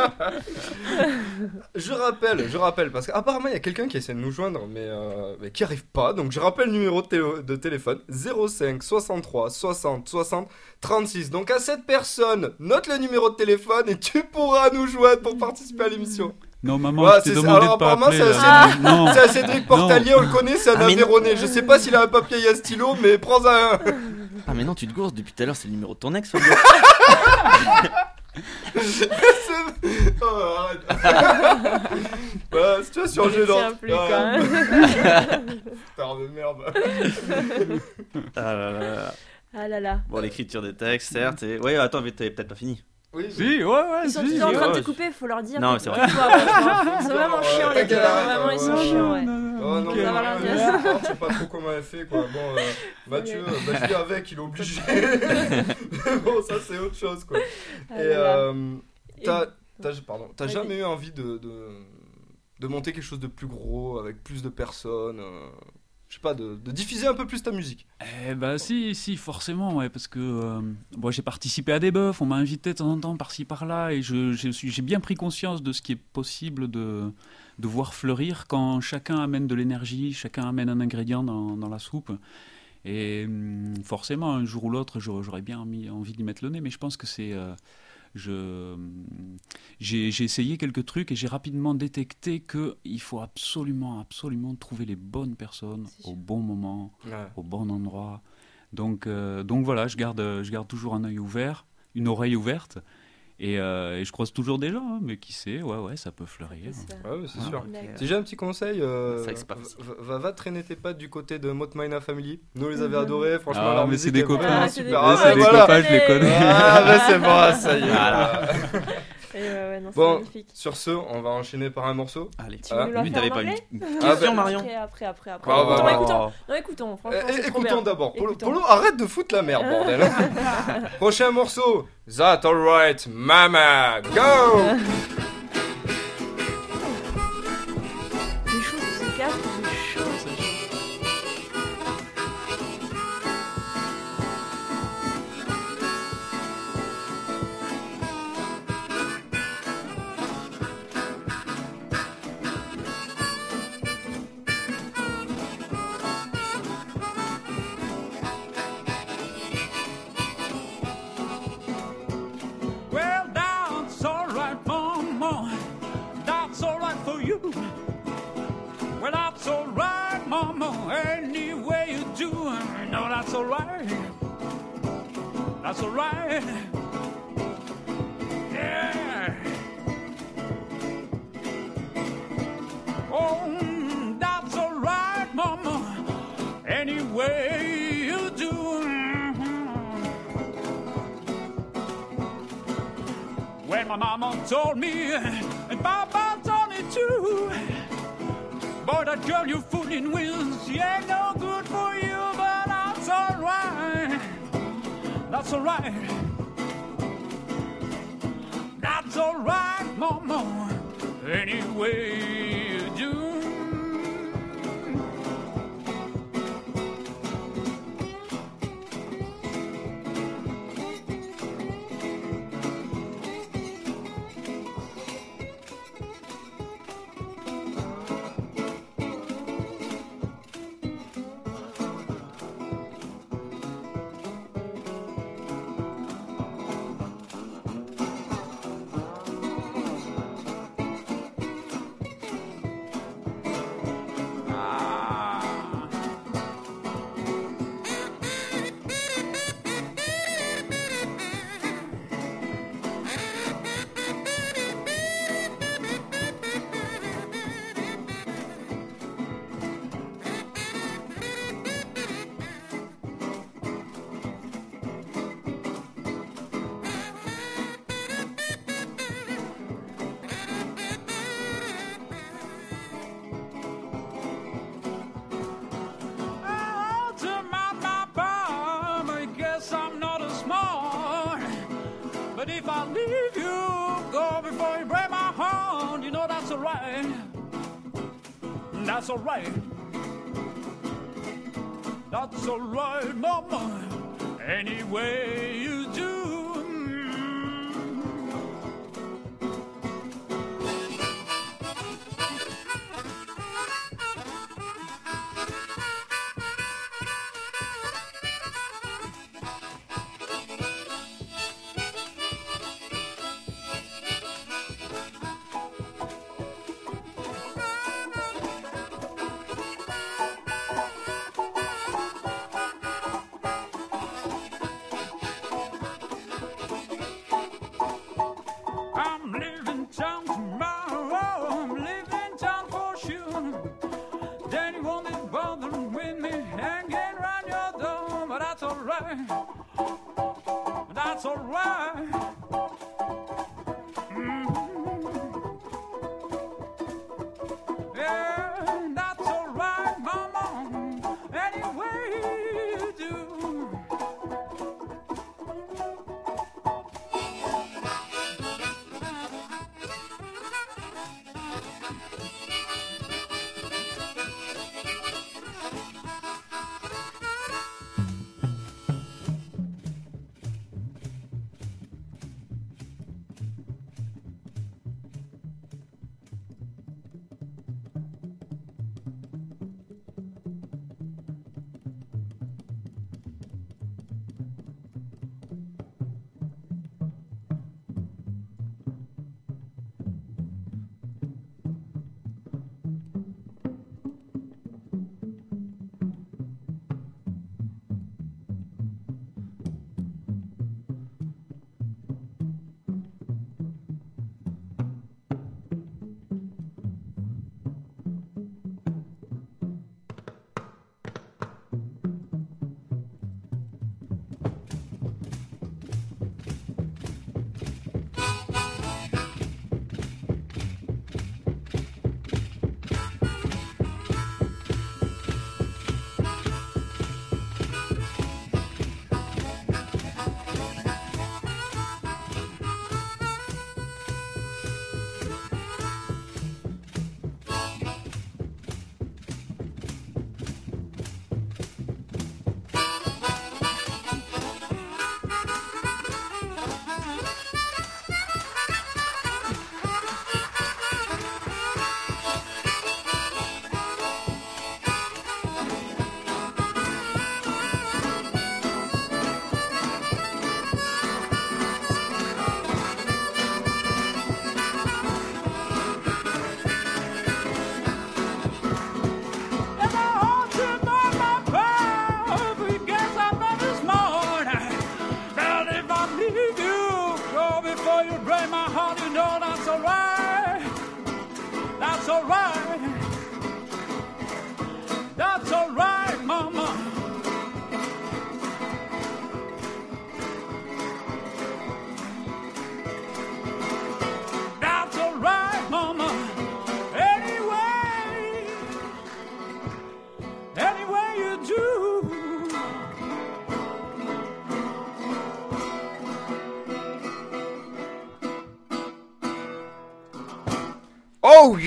Je rappelle, je rappelle, parce qu'apparemment il y a quelqu'un qui essaie de nous joindre, mais, euh, mais qui arrive pas. Donc je rappelle le numéro de, téléphone 05 63 60 60 36. Donc à cette personne, note le numéro de téléphone et tu pourras nous joindre pour participer à l'émission. Non, maman, Ouais, je t'ai c'est- demandé alors, de pas apparemment, appeler. c'est à Cédric Portalier, on le connaît, c'est un Ah. Aveyronais. Je sais pas s'il a un papier et un stylo, mais prends un. Ah, mais non, tu te gourses depuis tout à l'heure, c'est le numéro de ton ex. C'est- oh, arrête. bah, situation Je gênante. plus, Ah, quand même. Putain de merde. Ah là là là. Ah là là. Bon, l'écriture des textes, certes. Et... Ouais, attends, mais t'avais peut-être pas fini. Oui, Si, ouais, ouais, Ils sont si. toujours en train de te couper, faut leur dire. Non, c'est vrai. Ils sont vraiment Ouais, chiants les hein, Vraiment, ils sont ouais, chiants, ouais. Oh non, euh, je sais pas trop comment elle fait quoi. Bon, euh, Mathieu, Ouais. bah, je vis avec, il est obligé. bon, ça c'est autre chose quoi. Ah Et euh, t'as, Et- t'as- pardon, t'as Vas-y. jamais eu envie de, de, de monter quelque chose de plus gros, avec plus de personnes euh, Je sais pas, de, diffuser un peu plus ta musique. Eh ben si, si, forcément, ouais, parce que euh, bon, j'ai participé à des bœufs, on m'a invité de temps en temps par-ci par-là, et j'ai bien pris conscience de ce qui est possible de, de voir fleurir quand chacun amène de l'énergie, chacun amène un ingrédient dans, dans la soupe. Et hum, forcément, un jour ou l'autre, j'aurais bien envie d'y mettre le nez, mais je pense que c'est... euh, j'ai j'ai essayé quelques trucs et j'ai rapidement détecté qu'il faut absolument, absolument trouver les bonnes personnes C'est sûr. au bon moment, au bon endroit. Donc, euh, donc voilà, je garde, je garde toujours un œil ouvert, une oreille ouverte. Et, euh, et je croise toujours des gens, hein, mais qui sait, ouais, ouais, ça peut fleurir. Ouais, ouais, c'est Ah, sûr. Si j'ai un petit conseil, euh, va, va- va traîner tes pattes du côté de Motmina Family. Nous, on les avait adorés, franchement. Ah, leur mais c'est des copains. Ah, c'est super. des Ah, c'est des voilà. copains, je les connais. Ah, bah c'est bon, ça y est. Voilà. Et ouais, ouais, non, c'est Bon, magnifique. sur ce, on va enchaîner par un morceau. Allez. Tu Ah, Lui, faire t'avais pas une, une Ah, question, bah, Marion Après, après, après, après. Ah, bah, non, bah, écoutons, non, écoutons, Eh, trop écoutons d'abord. Polo, Écoutons. Polo, arrête de foutre la merde, bordel. Prochain morceau. That alright, mama, go. your foot in. She ain't no good for you, but that's alright. That's alright. That's alright, mama. Anyway. world.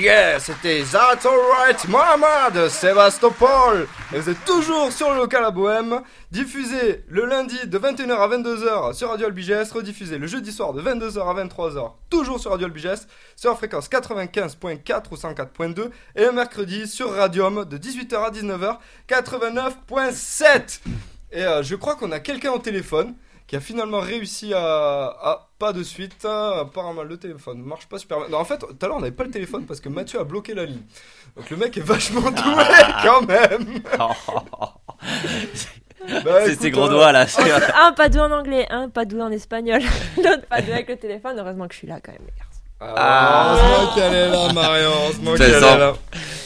Yeah, c'était That's Alright Mama de Sébastopol. Vous êtes toujours sur le local à Bohème, diffusé le lundi de 21h à 22h sur Radio LBGS, rediffusé le jeudi soir de 22h à 23h, toujours sur Radio LBGS, sur fréquence 95.4 ou 104.2, et le mercredi sur Radium de 18h à 19h, 89.7. Et euh, je crois qu'on a quelqu'un au téléphone qui a finalement réussi à, à- pas de suite. hein, apparemment, le téléphone ne marche pas super bien. Non, en fait, tout à l'heure, on n'avait pas le téléphone parce que Mathieu a bloqué la ligne. Donc le mec est vachement doué quand même. Bah, C'est ses gros euh, doigts là. c'est- Un pas doué en anglais, un pas doué en espagnol, l'autre pas doué avec le téléphone. Heureusement que je suis là quand même, les garçons. Ah, heureusement qu'elle est là, Marion. Heureusement qu'elle est là.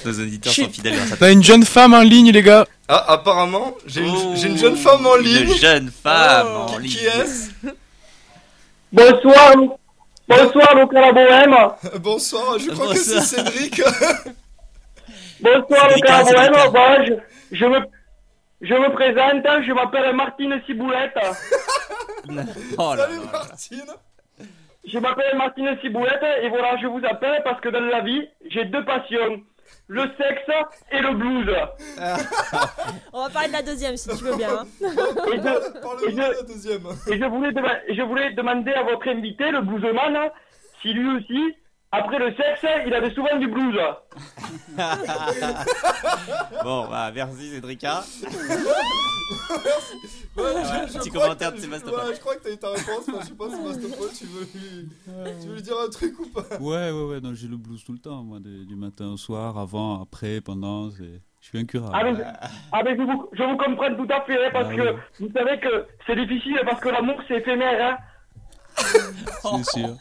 Nos auditeurs sont fidèles grâce à toi. T'as une jeune femme en ligne, les gars. Ah, apparemment, j'ai une, Oh, j'ai une jeune femme en ligne. Une jeune femme Oh, en qui, ligne. qui est-ce Bonsoir, bonsoir, local à Bohème. Bonsoir, je crois que c'est Bonsoir. Bonsoir, Cédric. Cédric, local à Cédric. Bohème. Bon, je, je me, je me présente, je m'appelle Martine Ciboulette. Oh là Salut là. Martine. Je m'appelle Martine Ciboulette et voilà, je vous appelle parce que dans la vie, j'ai deux passions. Le sexe et le blues. On va parler de la deuxième si tu veux bien. hein. Et je, Et de je- la deuxième. et je voulais, dema- je voulais demander à votre invité, le bluesman, si lui aussi, après le sexe, il avait souvent du blues. Bon, bah, merci Cédrica. Ouais, ouais, je- je petit commentaire de Sébastopol. Ouais, je crois que t'as eu ta réponse. Enfin, je sais pas, Sébastopol, tu veux lui, tu veux lui dire un truc ou pas? Ouais, ouais, ouais, non, j'ai le blues tout le temps, moi, de- du matin au soir, avant, après, pendant, je suis incurable. Ah, mais, ah, mais je, vous, je vous comprends tout à fait, hein, parce Ah que oui. vous savez que c'est difficile, parce que l'amour c'est éphémère. Hein. C'est sûr.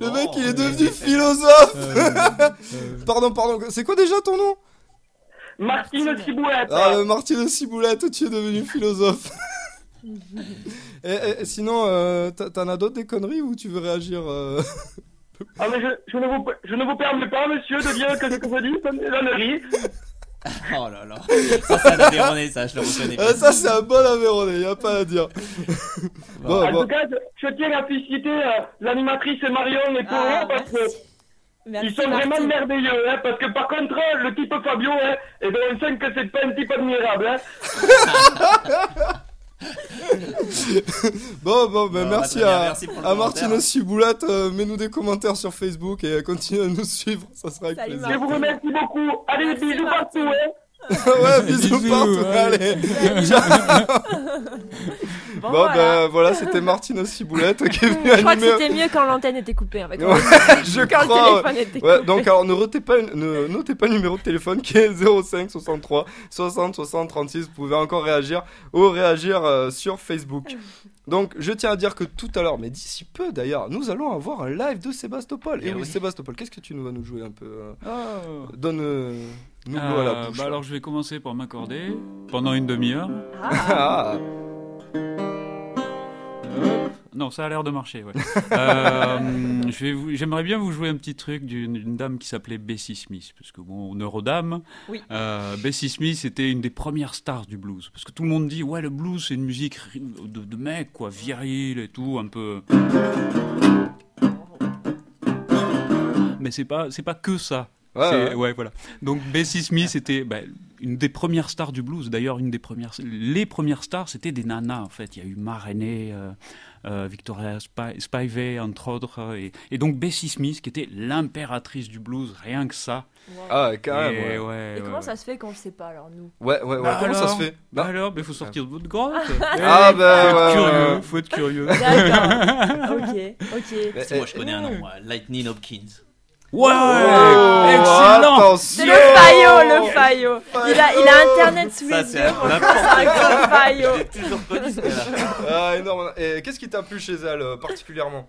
Le mec, il est Oh, devenu philosophe. Euh, Pardon, pardon. C'est quoi déjà ton nom? Martine Ciboulette. Ah, euh, Martine Ciboulette, tu es devenu philosophe. et, sinon, euh, t'en as d'autres des conneries ou tu veux réagir euh Ah, mais je, je, ne vous, je ne vous permets pas, monsieur, de dire que ce que je dis, c'est une connerie. Oh là là. Ça, c'est un Aveyronais, ça, je le reconnais. Ah, Ça, c'est un bon Aveyronais, y a pas à dire. bon, En bon. tout cas, je, tiens à féliciter euh, l'animatrice Marion et Polo, Ah, parce que merci. Ils sont vraiment merveilleux. Hein, parce que par contre, le type Fabio, hein, eh ben, on sent que c'est pas un type admirable. Hein. Bon, bon, ben Bon, merci à, merci à Ciboulette. euh, Mets-nous des commentaires sur Facebook et euh, continue à nous suivre, ça sera avec Salut, plaisir. Je vous remercie beaucoup. Allez, Merci, bisous partout. Hein. ouais, bisous, Bisous, partout. ouais. Allez. Bon, Bon, voilà. ben voilà, c'était Martine Ciboulette qui est venue Je crois que c'était mieux quand l'antenne était coupée. En fait, Ouais, je quand le crois. téléphone était coupé. donc alors ne notez pas, ne notez pas le numéro de téléphone qui est 05 63 60 60 36. Vous pouvez encore réagir ou réagir euh, sur Facebook. Donc je tiens à dire que tout à l'heure, mais d'ici peu d'ailleurs, nous allons avoir un live de Sébastopol. Et Eh oui, oui. Sébastopol, qu'est-ce que tu nous vas nous jouer un peu euh, Oh. Donne euh, nous l'eau à la Euh, bouche. bah alors je vais commencer par m'accorder pendant une demi-heure. Ah, Hop. Non, ça a l'air de marcher, ouais. Euh, J'aimerais bien vous jouer un petit truc d'une dame qui s'appelait Bessie Smith, parce que bon, Neurodame, Oui. euh, Bessie Smith était une des premières stars du blues, parce que tout le monde dit, ouais, le blues c'est une musique de, de mec, quoi, viril et tout, un peu... Mais c'est pas, c'est pas que ça. Ouais, ouais. ouais, voilà. Donc Bessie Smith était bah, une des premières stars du blues. D'ailleurs, une des premières, les premières stars, c'était des nanas en fait. Il y a eu Ma Rainey, euh, euh, Victoria Spi- Spivey entre autres, euh, et, et donc Bessie Smith qui était l'impératrice du blues, rien que ça. wow. Ah, ouais, carrément. Et Ouais, ouais, Et ouais, comment ouais. ça se fait qu'on le sait pas alors nous? Ouais, ouais. Bah Comment ça se fait? Bah Bah, alors, il faut sortir de votre grotte. Ah, Eh, bah, faut être ouais, curieux, ouais. faut être curieux. D'accord. ok, ok. C'est moi, je connais un nom. Lightning Hopkins. Ouais, Oh, excellent. attention C'est le faillot, le faillot. Il a, il a internet sous les c'est yeux. un C'est grand faillot. J'ai toujours connu ce. Ah, énorme. Et qu'est-ce qui t'a plu chez elle euh, particulièrement?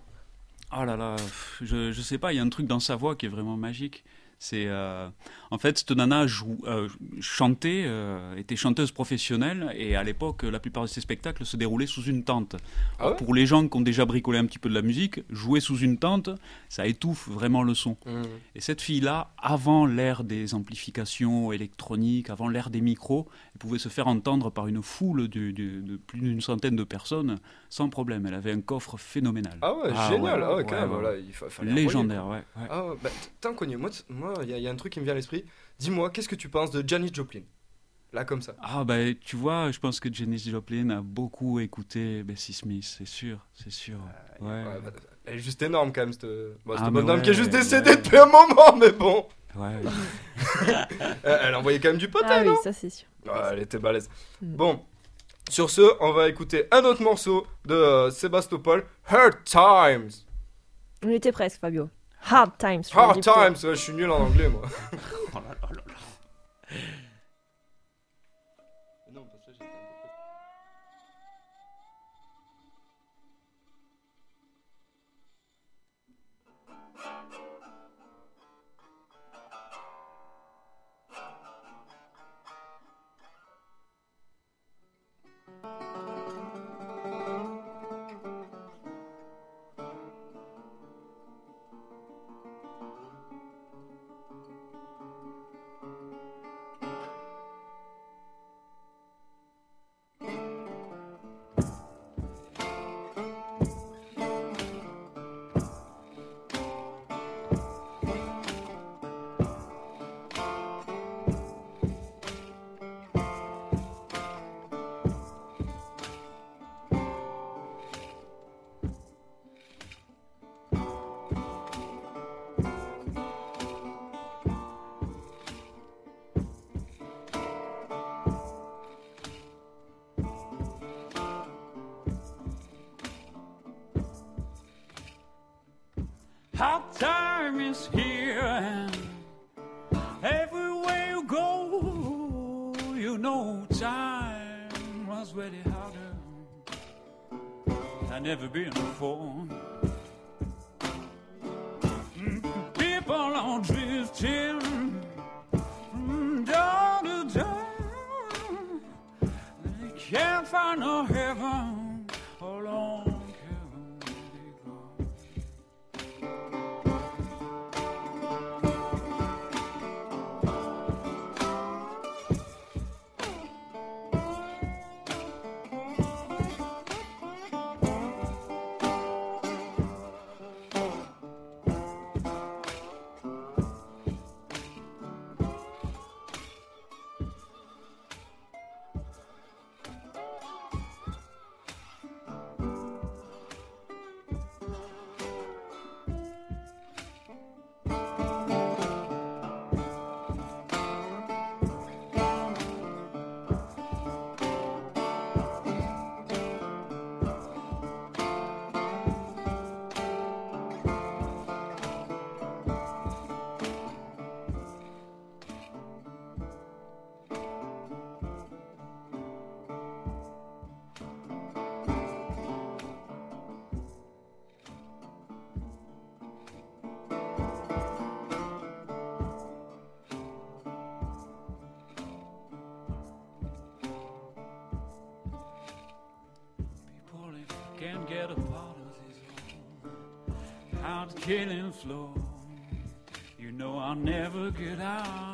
Ah là là, pff, je, je sais pas, il y a un truc dans sa voix qui est vraiment magique. C'est euh, en fait cette nana joue, euh, chantait, euh, était chanteuse professionnelle et à l'époque la plupart de ses spectacles se déroulaient sous une tente. Ah ouais Pour les gens qui ont déjà bricolé un petit peu de la musique, jouer sous une tente, ça étouffe vraiment le son. Mhm. Et cette fille-là, avant l'ère des amplifications électroniques, avant l'ère des micros, elle pouvait se faire entendre par une foule de, plus d'une centaine de personnes sans problème. Elle avait un coffre phénoménal. Ah ouais, Ah génial. ouais, Ah ouais, quand même. Voilà, il fa- fallait Légendaire, ouais. ouais. Ah bah, tant connu. Moi, y, il y a un truc qui me vient à l'esprit. Dis-moi, qu'est-ce que tu penses de Janis Joplin? Là, comme ça. Ah bah tu vois, je pense que Janis Joplin a beaucoup écouté Bessie Smith, c'est sûr, c'est sûr. Ouais. Ouais, bah, elle est juste énorme quand même, cette, bon, cette Ah, bonne dame qui est juste décédée ouais. depuis un moment, mais bon. Ouais. Elle, envoyait quand même du potin, Ah oui, ça c'est sûr. Ouais, elle était balèze. Mm. Bon, sur ce, on va écouter un autre morceau de euh, Sébastopol, Hard Times. On était presque, Fabio. Hard times. je Hard. Times, ouais, je suis nul en anglais, moi. Oh là là là is here, and everywhere you go, you know time was really harder than ever been before. Killing floor, you know I'll never get out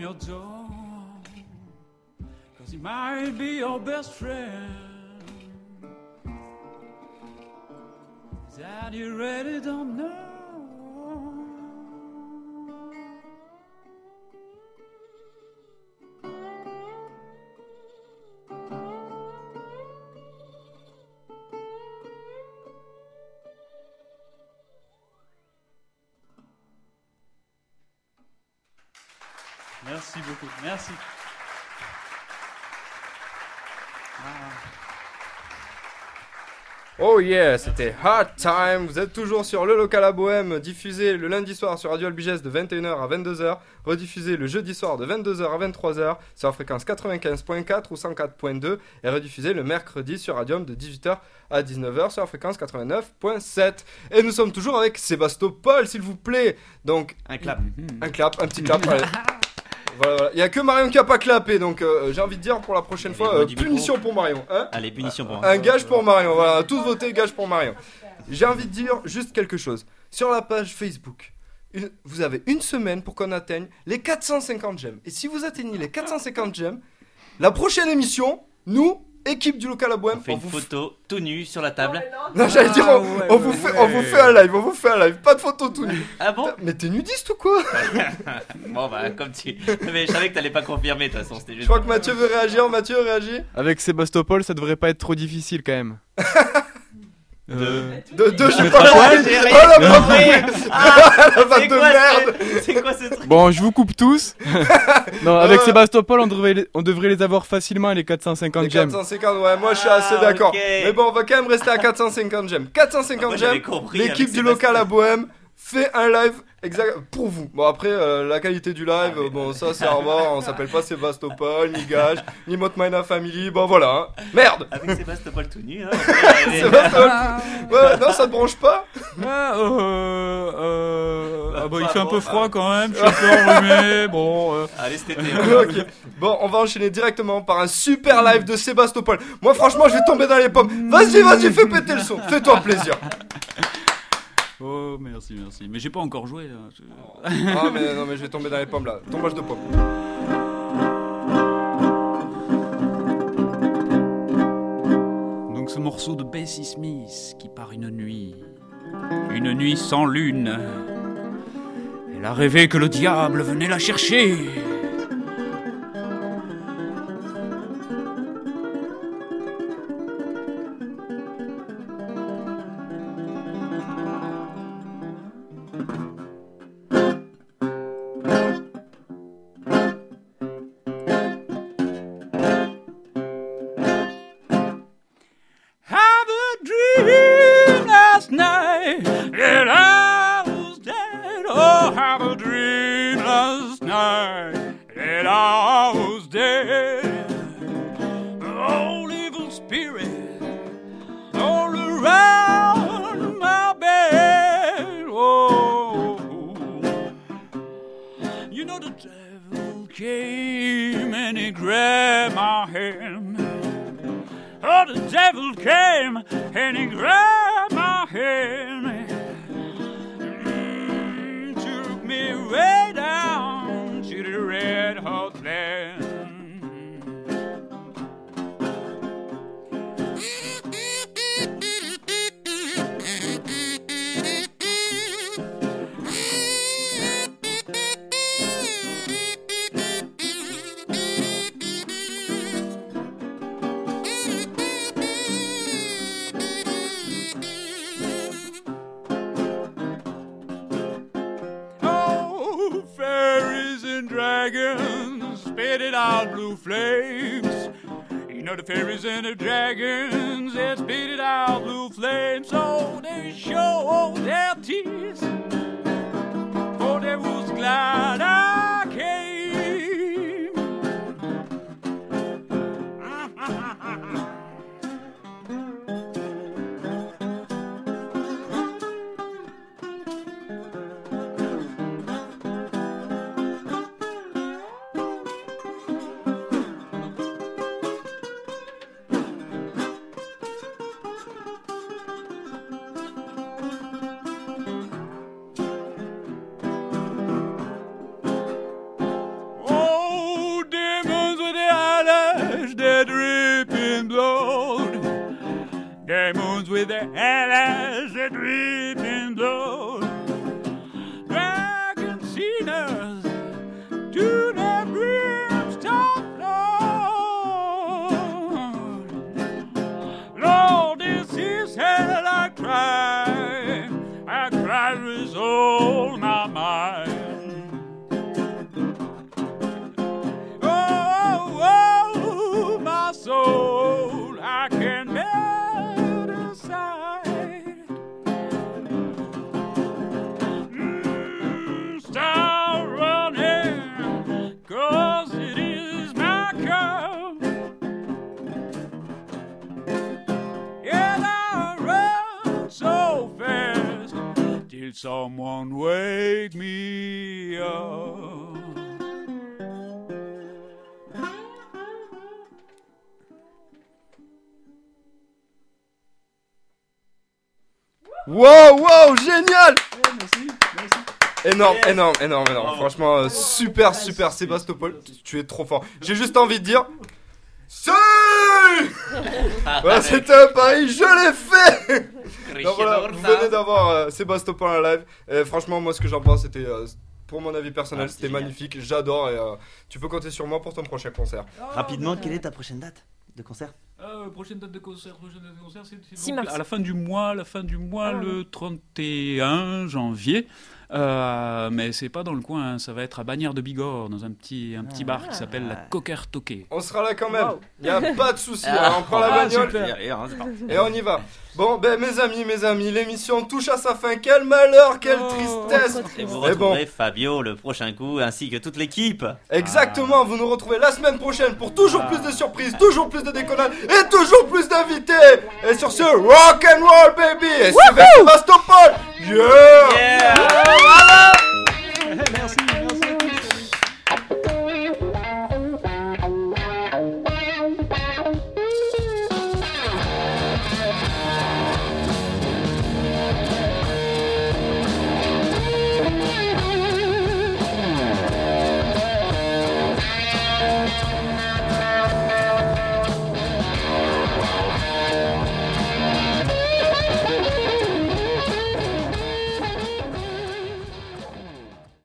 your. Cause he might be your best friend. Merci beaucoup, merci. Oh yeah, c'était Hard Time. Vous êtes toujours sur le local à Bohème, diffusé le lundi soir sur Radio Albiges de 21h à 22h, rediffusé le jeudi soir de 22h à 23h sur la fréquence 95.4 ou 104.2 et rediffusé le mercredi sur Radium de 18h à 19h sur la fréquence 89.7. Et nous sommes toujours avec Sébastopol, s'il vous plaît. Donc, Un clap. un clap, un petit clap. allez. Voilà, voilà. Il y a que Marion qui a pas clapé, donc euh, j'ai envie de dire pour la prochaine fois, euh, micro. punition pour Marion. Hein Allez, punition pour un gage pour Marion, voilà, tous voté gage pour Marion. J'ai envie de dire juste quelque chose. Sur la page Facebook, une- vous avez une semaine pour qu'on atteigne les 450 j'aime. Et si vous atteignez les 450 j'aime, la prochaine émission, nous, équipe du local à Bohème, On fait on une vous photo tout nu sur la table. Non, j'allais dire, on, on vous fait, on vous fait un live, on vous fait un live, pas de photo tout nu. Ah bon Mais t'es nudiste ou quoi? Bon bah comme tu... Mais je savais que t'allais pas confirmer de toute façon, c'était Je juste... crois que Mathieu veut réagir, Mathieu réagit. Avec Sébastopol, ça devrait pas être trop difficile quand même. Euh, De, de, je sais pas. Oh la. Ah, de quoi, merde ce- C'est quoi ce truc Bon, je vous coupe tous. non, avec Euh. Sébastopol, on devrait, les, on devrait les avoir facilement les 450 Les gemmes. 450, ouais, moi je suis assez Ah, d'accord. ok. Mais bon, on va quand même rester à 450 j'aime. 450 Moi, j'avais j'aime, compris l'équipe du local à Bohème fait un live exact pour vous. Bon, après, euh, la qualité du live, Ah, bon, ça c'est à revoir. On s'appelle pas Sébastopol, ni Gage, ni Motmina Family. Bon, voilà. hein. Merde Avec Sébastopol tout nu, hein. Sébastopol Ouais, non, ça te branche pas Ah, euh, euh, ah bah, il Bah, fait un bon, peu bah. froid quand même, je suis un peu enrhumé, bon... euh, Allez, cet été. hein. Ok. Bon, on va enchaîner directement par un super live de Sébastopol. Moi, franchement, je vais tomber dans les pommes. Vas-y, vas-y, fais péter le son. Fais-toi plaisir. Oh, merci, merci. Mais j'ai pas encore joué, là. je- Ah, mais non, mais je vais tomber dans les pommes là. Tombage de pommes. Donc ce morceau de Bessie Smith qui part une nuit, une nuit sans lune. Elle a rêvé que le diable venait la chercher. Fairies and the dragons they spitted out blue flames. So they show their teeth, for they was glad someone wake me up. Wow, wow, génial Énorme, énorme, énorme, énorme. Franchement, euh, super, super, Sébastopol. Tu es trop fort. J'ai juste envie de dire. Si Voilà, c'était un pari, je l'ai fait Donc voilà, vous venez d'avoir euh, Sébastopol en live. Et franchement, moi, ce que j'en pense, c'était. euh, pour mon avis personnel, Ah, c'était génial. magnifique. J'adore et euh, tu peux compter sur moi pour ton prochain concert. Rapidement, quelle est ta prochaine date de concert? Euh, prochaine date de concert, prochaine date de concert, c'est c'est 6 donc mars. à la fin du mois, la fin du mois, Ah. le 31 janvier. Euh, mais c'est pas dans le coin, hein, ça va être à Bagnères de Bigorre, dans un petit, un petit bar qui s'appelle la Cocker Toquet. On sera là quand même. Wow. Il a pas de souci. Ah. Alors, on prend la Ah, bagnole. super. Hein. Et on y va. Bon, ben mes amis, mes amis, l'émission touche à sa fin. Quel malheur, quelle Oh, tristesse. trop triste. Et vous bon. retrouverez Fabio le prochain coup, ainsi que toute l'équipe. Exactement, vous nous retrouvez la semaine prochaine pour toujours plus de surprises, toujours plus de déconnades et toujours plus d'invités. Et sur ce, rock and roll baby, et suivez Sébastopol. Yeah. Yeah